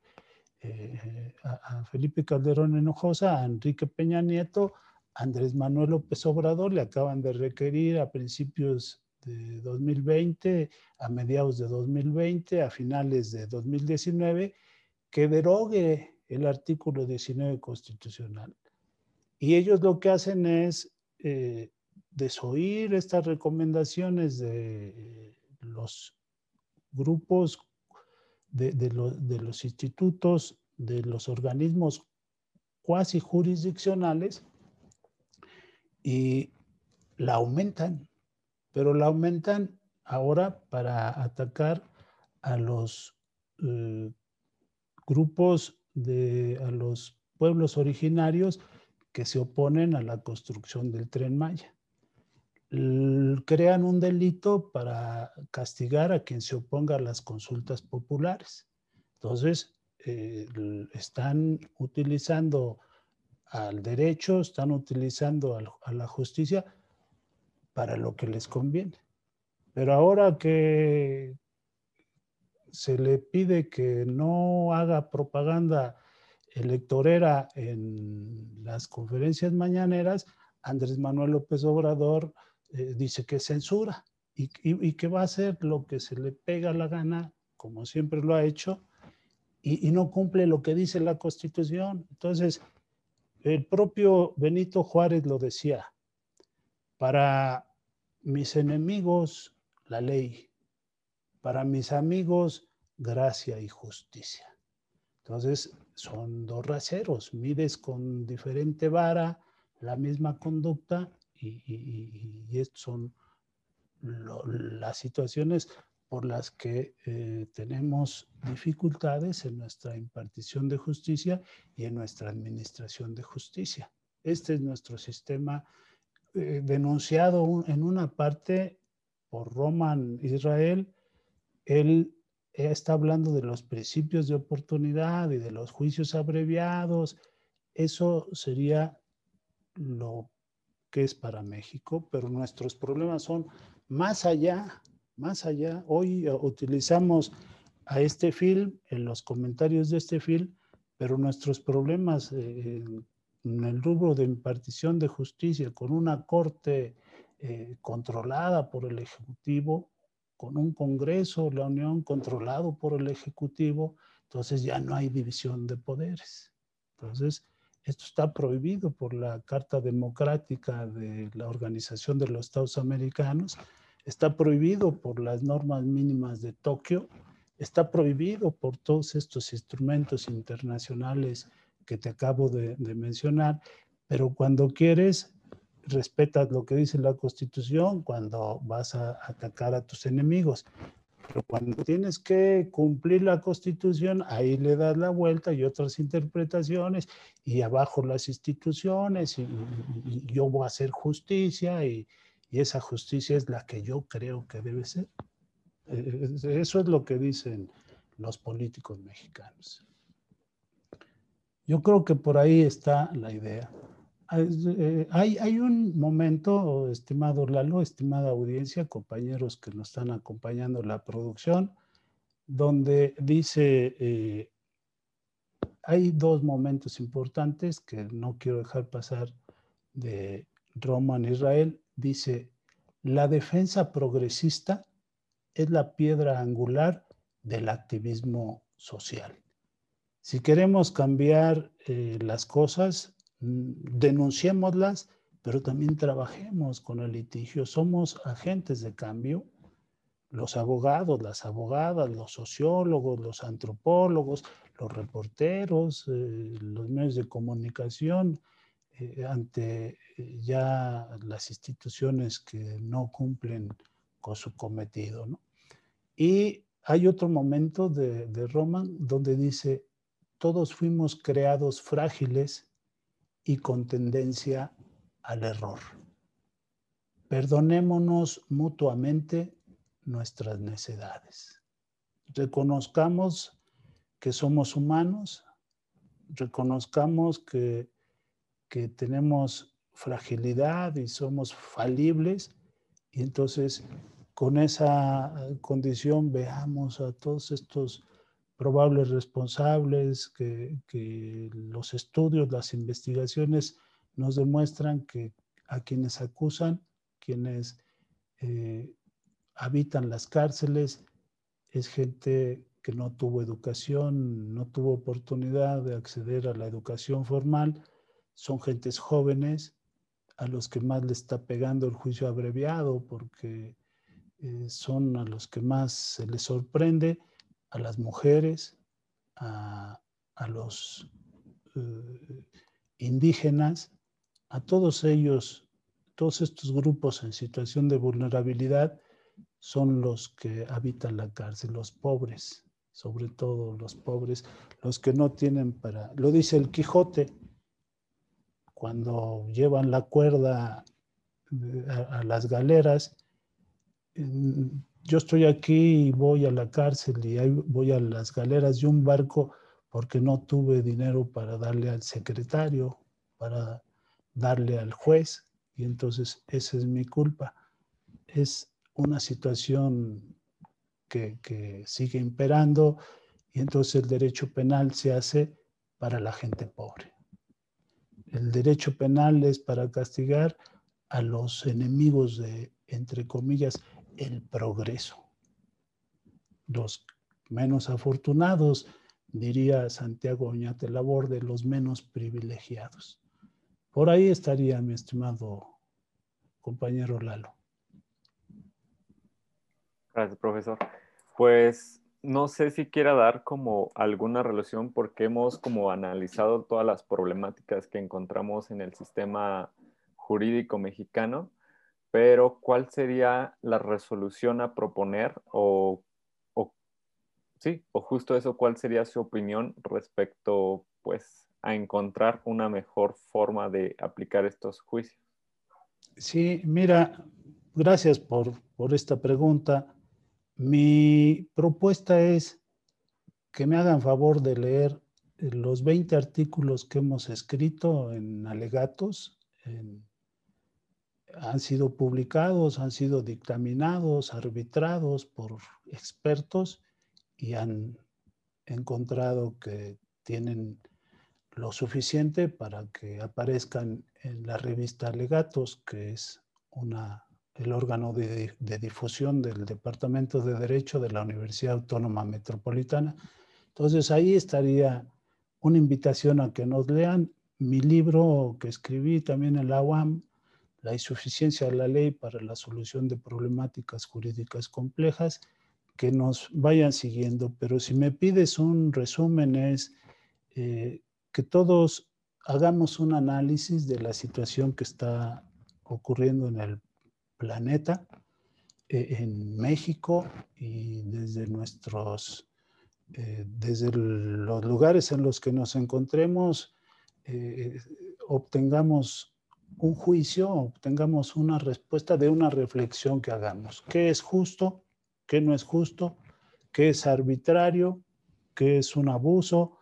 eh, Felipe Calderón Hinojosa, a Enrique Peña Nieto, Andrés Manuel López Obrador le acaban de requerir a principios de 2020, a mediados de 2020, a finales de 2019, que derogue el artículo 19 constitucional. Y ellos lo que hacen es eh, desoír estas recomendaciones de los grupos, de, de los institutos, de los organismos cuasi jurisdiccionales y la aumentan, pero la aumentan ahora para atacar a los eh, grupos de, a los pueblos originarios que se oponen a la construcción del tren Maya. crean un delito para castigar a quien se oponga a las consultas populares. Entonces, eh, están utilizando al derecho, están utilizando a la justicia para lo que les conviene. Pero ahora que se le pide que no haga propaganda electorera en las conferencias mañaneras, Andrés Manuel López Obrador eh, dice que censura y, y, que va a hacer lo que se le pega la gana, como siempre lo ha hecho, y, y no cumple lo que dice la Constitución. Entonces, el propio Benito Juárez lo decía, para mis enemigos la ley, para mis amigos gracia y justicia. Entonces, son dos raceros, mides con diferente vara la misma conducta y, y, son las situaciones por las que eh, tenemos dificultades en nuestra impartición de justicia y en nuestra administración de justicia. Este es nuestro sistema eh, denunciado en una parte por Roman Israel. Él está hablando de los principios de oportunidad y de los juicios abreviados. Eso sería lo que es para México, pero nuestros problemas son más allá más allá. Hoy eh, utilizamos a este film, en los comentarios de este film, pero nuestros problemas eh, en el rubro de impartición de justicia con una corte eh, controlada por el Ejecutivo, con un Congreso, la Unión controlado por el Ejecutivo, entonces ya no hay división de poderes. Entonces, esto está prohibido por la Carta Democrática de la Organización de los Estados Americanos está prohibido por las normas mínimas de Tokio, está prohibido por todos estos instrumentos internacionales que te acabo de, mencionar, pero cuando quieres, respetas lo que dice la Constitución cuando vas a atacar a tus enemigos. Pero cuando tienes que cumplir la Constitución, ahí le das la vuelta y otras interpretaciones, y abajo las instituciones, y yo voy a hacer justicia, y, y esa justicia es la que yo creo que debe ser. Eso es lo que dicen los políticos mexicanos. Yo creo que por ahí está la idea. Eh, hay, hay, un momento, estimado Lalo, estimada audiencia, compañeros que nos están acompañando en la producción, donde dice, eh, hay dos momentos importantes que no quiero dejar pasar de Roma en Israel dice, la defensa progresista es la piedra angular del activismo social. Si queremos cambiar eh, las cosas, mm, denunciémoslas, pero también trabajemos con el litigio. Somos agentes de cambio. Los abogados, las abogadas, los sociólogos, los antropólogos, los reporteros, eh, los medios de comunicación, eh, ante eh, ya las instituciones que no cumplen con su cometido. ¿no? Y hay otro momento de, de Roman donde dice, todos fuimos creados frágiles y con tendencia al error. Perdonémonos mutuamente nuestras necedades. Reconozcamos que somos humanos, reconozcamos que, que tenemos fragilidad y somos falibles y entonces con esa condición veamos a todos estos probables responsables que, que los estudios, las investigaciones nos demuestran que a quienes acusan, quienes eh, habitan las cárceles, es gente que no tuvo educación, no tuvo oportunidad de acceder a la educación formal, son gentes jóvenes a los que más le está pegando el juicio abreviado porque eh, son a los que más se les sorprende, a las mujeres, a, los eh, indígenas, a todos ellos, todos estos grupos en situación de vulnerabilidad son los que habitan la cárcel, los pobres, sobre todo los pobres, los que no tienen para, lo dice el Quijote, cuando llevan la cuerda eh, a, las galeras, yo estoy aquí y voy a la cárcel y voy a las galeras de un barco porque no tuve dinero para darle al secretario, para darle al juez y entonces esa es mi culpa. Es una situación que sigue imperando y entonces el derecho penal se hace para la gente pobre. El derecho penal es para castigar a los enemigos de, entre comillas, el progreso. Los menos afortunados, diría Santiago Oñate Laborde, los menos privilegiados. Por ahí estaría mi estimado compañero Lalo. Gracias, profesor. Pues no sé si quiera dar como alguna relación porque hemos como analizado todas las problemáticas que encontramos en el sistema jurídico mexicano, pero ¿cuál sería la resolución a proponer o, o sí, o justo eso, cuál sería su opinión respecto pues a encontrar una mejor forma de aplicar estos juicios? Sí, mira, gracias por, por esta pregunta. Mi propuesta es que me hagan favor de leer los 20 artículos que hemos escrito en alegatos. han sido publicados, han sido dictaminados, arbitrados por expertos y han encontrado que tienen lo suficiente para que aparezcan en la revista Legatos, que es una, el órgano de, difusión del Departamento de Derecho de la Universidad Autónoma Metropolitana. Entonces ahí estaría una invitación a que nos lean mi libro que escribí también en la UAM, La insuficiencia de la ley para la solución de problemáticas jurídicas complejas, que nos vayan siguiendo. Pero si me pides un resumen es... Eh, que todos hagamos un análisis de la situación que está ocurriendo en el planeta, eh, en México y desde nuestros, eh, desde los lugares en los que nos encontremos, eh, obtengamos un juicio, obtengamos una respuesta de una reflexión que hagamos. ¿Qué es justo? ¿Qué no es justo? ¿Qué es arbitrario? ¿Qué es un abuso?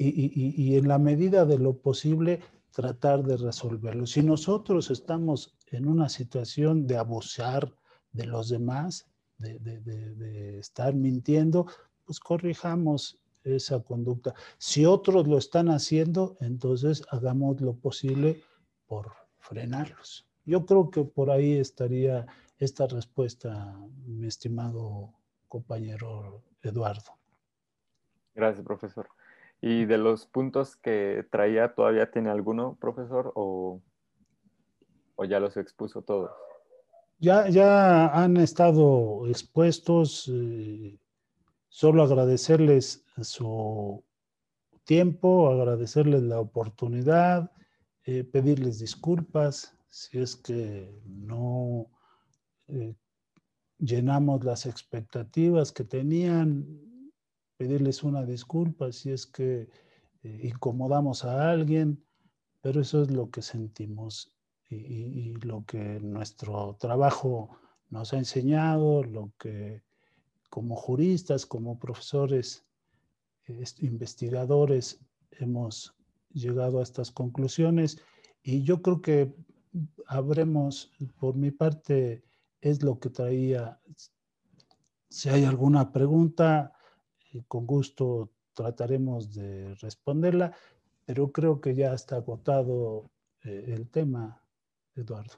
y, en la medida de lo posible tratar de resolverlo. Si nosotros estamos en una situación de abusar de los demás, de, estar mintiendo, pues corrijamos esa conducta. Si otros lo están haciendo, entonces hagamos lo posible por frenarlos. Yo creo que por ahí estaría esta respuesta, mi estimado compañero Eduardo. Gracias, profesor. ¿Y de los puntos que traía, todavía tiene alguno, profesor, o, o ya los expuso todos? Ya, ya han estado expuestos. Eh, solo agradecerles su tiempo, agradecerles la oportunidad, eh, pedirles disculpas si es que no eh, llenamos las expectativas que tenían, pedirles una disculpa si es que incomodamos a alguien, pero eso es lo que sentimos y, lo que nuestro trabajo nos ha enseñado, lo que como juristas, como profesores, investigadores, hemos llegado a estas conclusiones y yo creo que habremos, por mi parte, es lo que traía. Si hay alguna pregunta, eh, con gusto trataremos de responderla, pero creo que ya está agotado eh, el tema, Eduardo.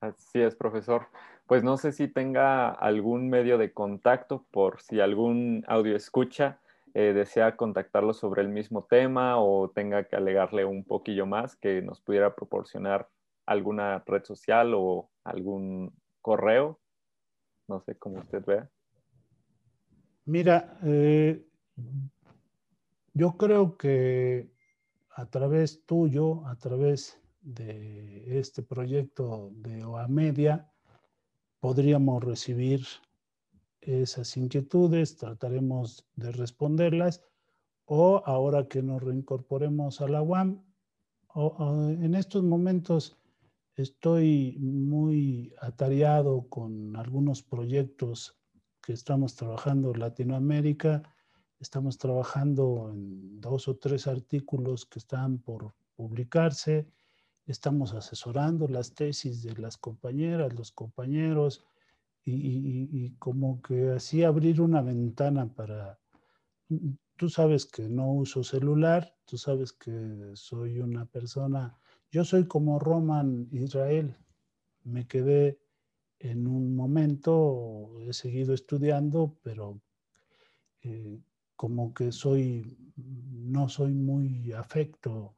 Así es, profesor. Pues no sé si tenga algún medio de contacto por si algún audio escucha eh, desea contactarlo sobre el mismo tema o tenga que alegarle un poquillo más que nos pudiera proporcionar alguna red social o algún correo. No sé cómo usted vea. Mira, eh, yo creo que a través tuyo, a través de este proyecto de OAMedia, podríamos recibir esas inquietudes, trataremos de responderlas, o ahora que nos reincorporemos a la UAM, en estos momentos estoy muy atareado con algunos proyectos que estamos trabajando en Latinoamérica, estamos trabajando en dos o tres artículos que están por publicarse, estamos asesorando las tesis de las compañeras, los compañeros, y, como que así abrir una ventana para... Tú sabes que no uso celular, tú sabes que soy una persona, yo soy como Roman Israel, me quedé en un momento, he seguido estudiando, pero eh, como que soy, no soy muy afecto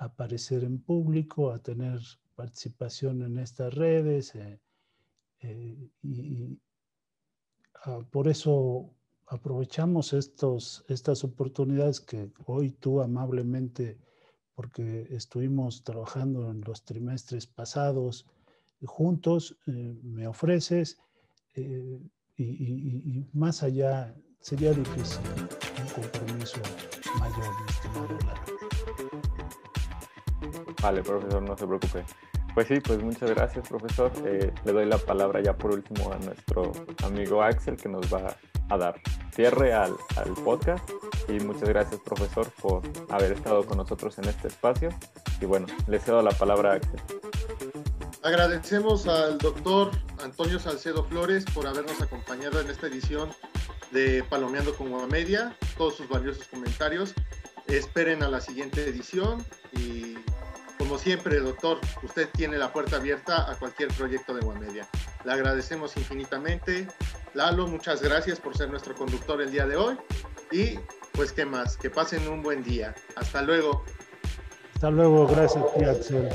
aparecer en público, a tener participación en estas redes. Eh, eh, y ah, por eso aprovechamos estos, estas oportunidades que hoy tú amablemente, porque estuvimos trabajando en los trimestres pasados juntos, eh, me ofreces y, más allá sería difícil un compromiso mayor, estimado Vale, profesor, no se preocupe. Pues sí, pues muchas gracias, profesor. Eh, le doy la palabra ya por último a nuestro amigo Axel, que nos va a dar cierre al, al podcast. Y muchas gracias, profesor, por haber estado con nosotros en este espacio. Y bueno, le cedo la palabra a Axel. Agradecemos al doctor Antonio Salcedo Flores por habernos acompañado en esta edición de Palomeando con Guamedia, todos sus valiosos comentarios. Esperen a la siguiente edición y como siempre, doctor, usted tiene la puerta abierta a cualquier proyecto de Media. Le agradecemos infinitamente. Lalo, muchas gracias por ser nuestro conductor el día de hoy. Y pues, ¿qué más? Que pasen un buen día. Hasta luego. Hasta luego. Gracias, Axel.